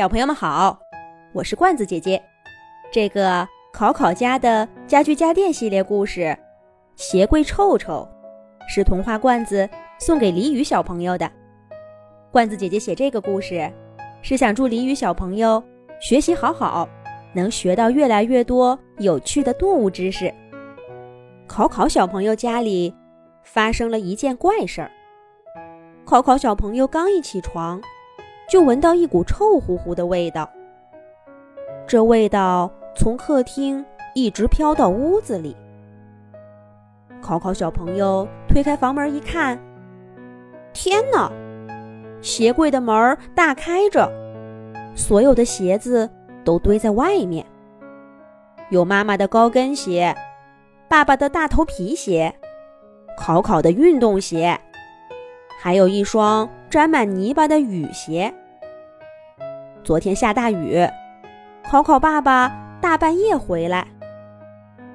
小朋友们好，我是罐子姐姐。这个考考家的家具家电系列故事《鞋柜臭臭》是童话罐子送给李宇小朋友的。罐子姐姐写这个故事，是想祝李宇小朋友学习好好，能学到越来越多有趣的动物知识。考考小朋友家里发生了一件怪事儿。考考小朋友刚一起床。就闻到一股臭乎乎的味道，这味道从客厅一直飘到屋子里。考考小朋友推开房门一看，天哪！鞋柜的门大开着，所有的鞋子都堆在外面，有妈妈的高跟鞋，爸爸的大头皮鞋，考考的运动鞋，还有一双沾满泥巴的雨鞋。昨天下大雨，考考爸爸大半夜回来，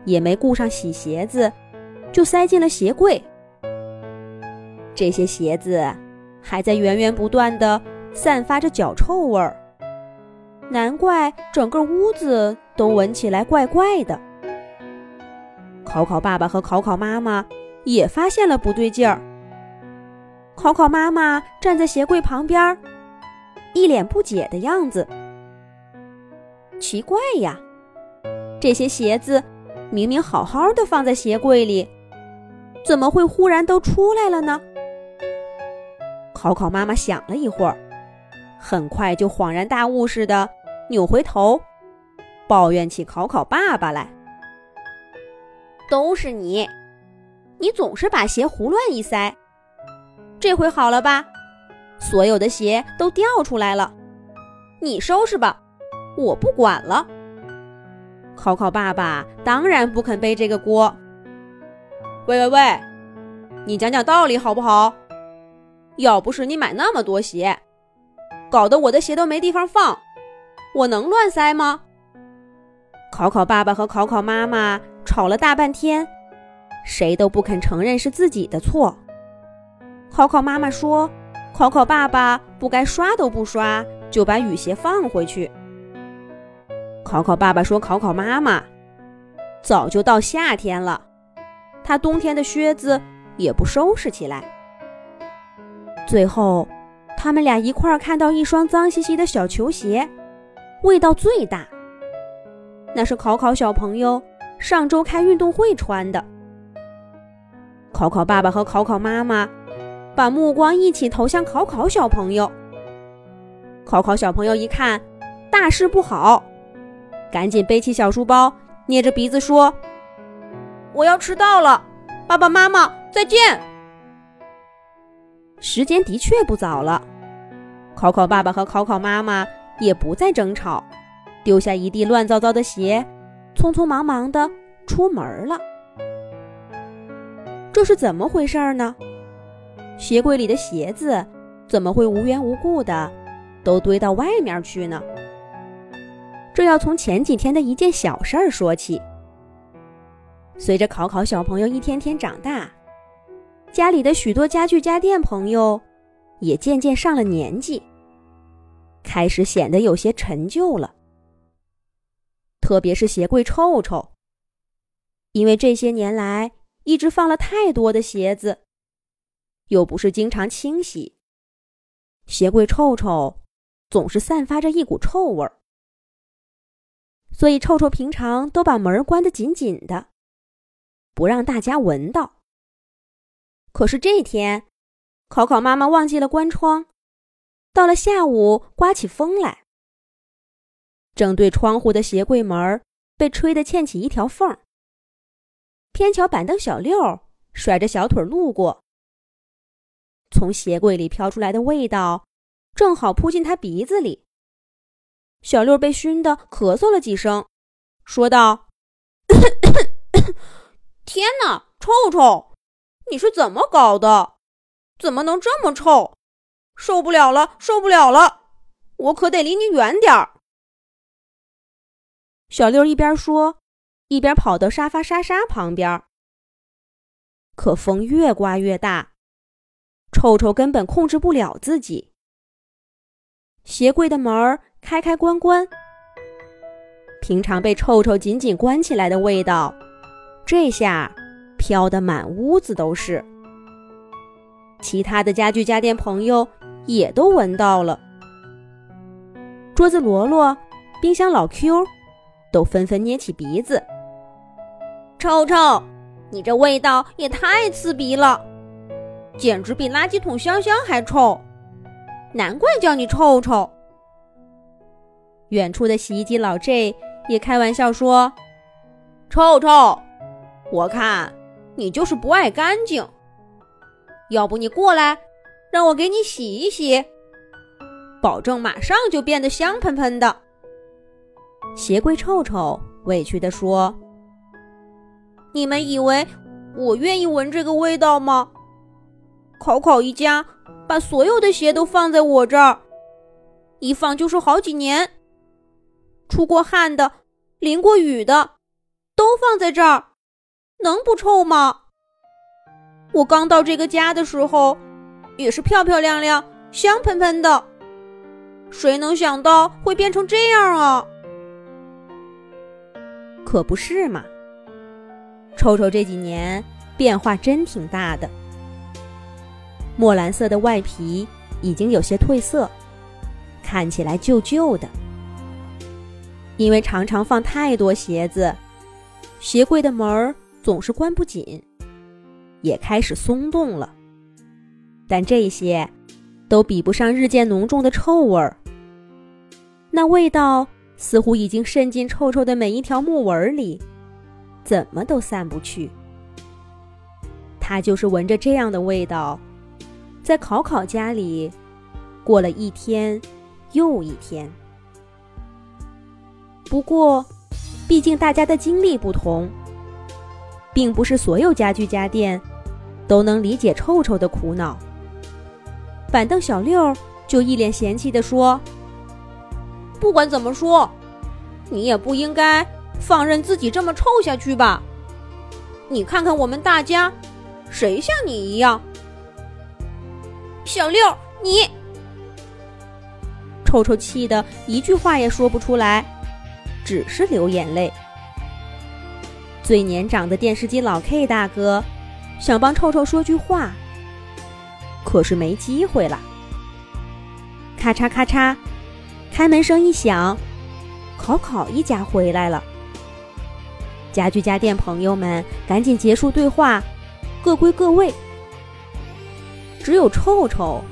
也没顾上洗鞋子，就塞进了鞋柜。这些鞋子还在源源不断的散发着脚臭味儿，难怪整个屋子都闻起来怪怪的。考考爸爸和考考妈妈也发现了不对劲儿。考考妈妈站在鞋柜旁边。一脸不解的样子，奇怪呀，这些鞋子明明好好的放在鞋柜里，怎么会忽然都出来了呢？考考妈妈想了一会儿，很快就恍然大悟似的扭回头，抱怨起考考爸爸来：“都是你，你总是把鞋胡乱一塞，这回好了吧？”所有的鞋都掉出来了，你收拾吧，我不管了。考考爸爸当然不肯背这个锅。喂喂喂，你讲讲道理好不好？要不是你买那么多鞋，搞得我的鞋都没地方放，我能乱塞吗？考考爸爸和考考妈妈吵了大半天，谁都不肯承认是自己的错。考考妈妈说。考考爸爸不该刷都不刷就把雨鞋放回去。考考爸爸说：“考考妈妈，早就到夏天了，他冬天的靴子也不收拾起来。”最后，他们俩一块儿看到一双脏兮兮的小球鞋，味道最大。那是考考小朋友上周开运动会穿的。考考爸爸和考考妈妈。把目光一起投向考考小朋友。考考小朋友一看，大事不好，赶紧背起小书包，捏着鼻子说：“我要迟到了，爸爸妈妈再见。”时间的确不早了，考考爸爸和考考妈妈也不再争吵，丢下一地乱糟糟的鞋，匆匆忙忙的出门了。这是怎么回事呢？鞋柜里的鞋子怎么会无缘无故的都堆到外面去呢？这要从前几天的一件小事儿说起。随着考考小朋友一天天长大，家里的许多家具家电朋友也渐渐上了年纪，开始显得有些陈旧了。特别是鞋柜臭臭，因为这些年来一直放了太多的鞋子。又不是经常清洗，鞋柜臭臭，总是散发着一股臭味儿。所以臭臭平常都把门关得紧紧的，不让大家闻到。可是这天，考考妈妈忘记了关窗，到了下午刮起风来，正对窗户的鞋柜门被吹得嵌起一条缝儿。偏巧板凳小六甩着小腿路过。从鞋柜里飘出来的味道，正好扑进他鼻子里。小六被熏得咳嗽了几声，说道：“天哪，臭臭！你是怎么搞的？怎么能这么臭？受不了了，受不了了！我可得离你远点儿。”小六一边说，一边跑到沙发沙沙旁边。可风越刮越大。臭臭根本控制不了自己，鞋柜的门儿开开关关。平常被臭臭紧紧关起来的味道，这下飘得满屋子都是。其他的家具家电朋友也都闻到了，桌子罗罗、冰箱老 Q 都纷纷捏起鼻子。臭臭，你这味道也太刺鼻了，简直比垃圾桶香香还臭，难怪叫你臭臭。远处的洗衣机老 J 也开玩笑说：“臭臭，我看你就是不爱干净。要不你过来，让我给你洗一洗，保证马上就变得香喷喷的。”鞋柜臭臭委屈地说：“你们以为我愿意闻这个味道吗？考考一家把所有的鞋都放在我这儿，一放就是好几年。”出过汗的、淋过雨的，都放在这儿，能不臭吗？我刚到这个家的时候，也是漂漂亮亮、香喷喷的，谁能想到会变成这样啊？可不是嘛！臭臭这几年变化真挺大的，墨蓝色的外皮已经有些褪色，看起来旧旧的。因为常常放太多鞋子，鞋柜的门儿总是关不紧，也开始松动了。但这些都比不上日渐浓重的臭味儿。那味道似乎已经渗进臭臭的每一条木纹里，怎么都散不去。他就是闻着这样的味道，在考考家里过了一天又一天。不过，毕竟大家的经历不同，并不是所有家具家电都能理解臭臭的苦恼。板凳小六就一脸嫌弃地说：“不管怎么说，你也不应该放任自己这么臭下去吧？你看看我们大家，谁像你一样？”小六，你臭臭气得一句话也说不出来。只是流眼泪。最年长的电视机老 K 大哥想帮臭臭说句话，可是没机会了。咔嚓咔嚓，开门声一响，考考一家回来了。家具家电朋友们赶紧结束对话，各归各位。只有臭臭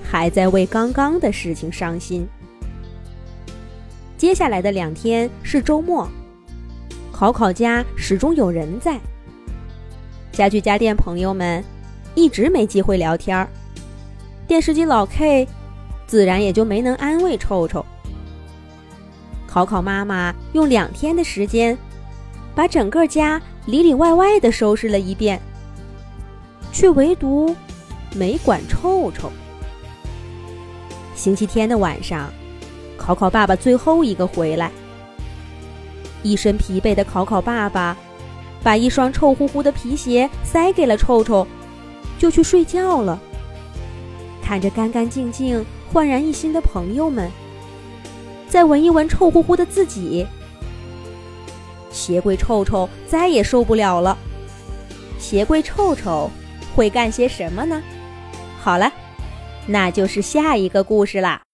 还在为刚刚的事情伤心。接下来的两天是周末，考考家始终有人在。家具家电朋友们一直没机会聊天儿，电视机老 K 自然也就没能安慰臭臭。考考妈妈用两天的时间，把整个家里里外外的收拾了一遍，却唯独没管臭臭。星期天的晚上。考考爸爸最后一个回来，一身疲惫的考考爸爸，把一双臭乎乎的皮鞋塞给了臭臭，就去睡觉了。看着干干净净、焕然一新的朋友们，再闻一闻臭乎乎的自己，鞋柜臭臭再也受不了了。鞋柜臭臭会干些什么呢？好了，那就是下一个故事啦。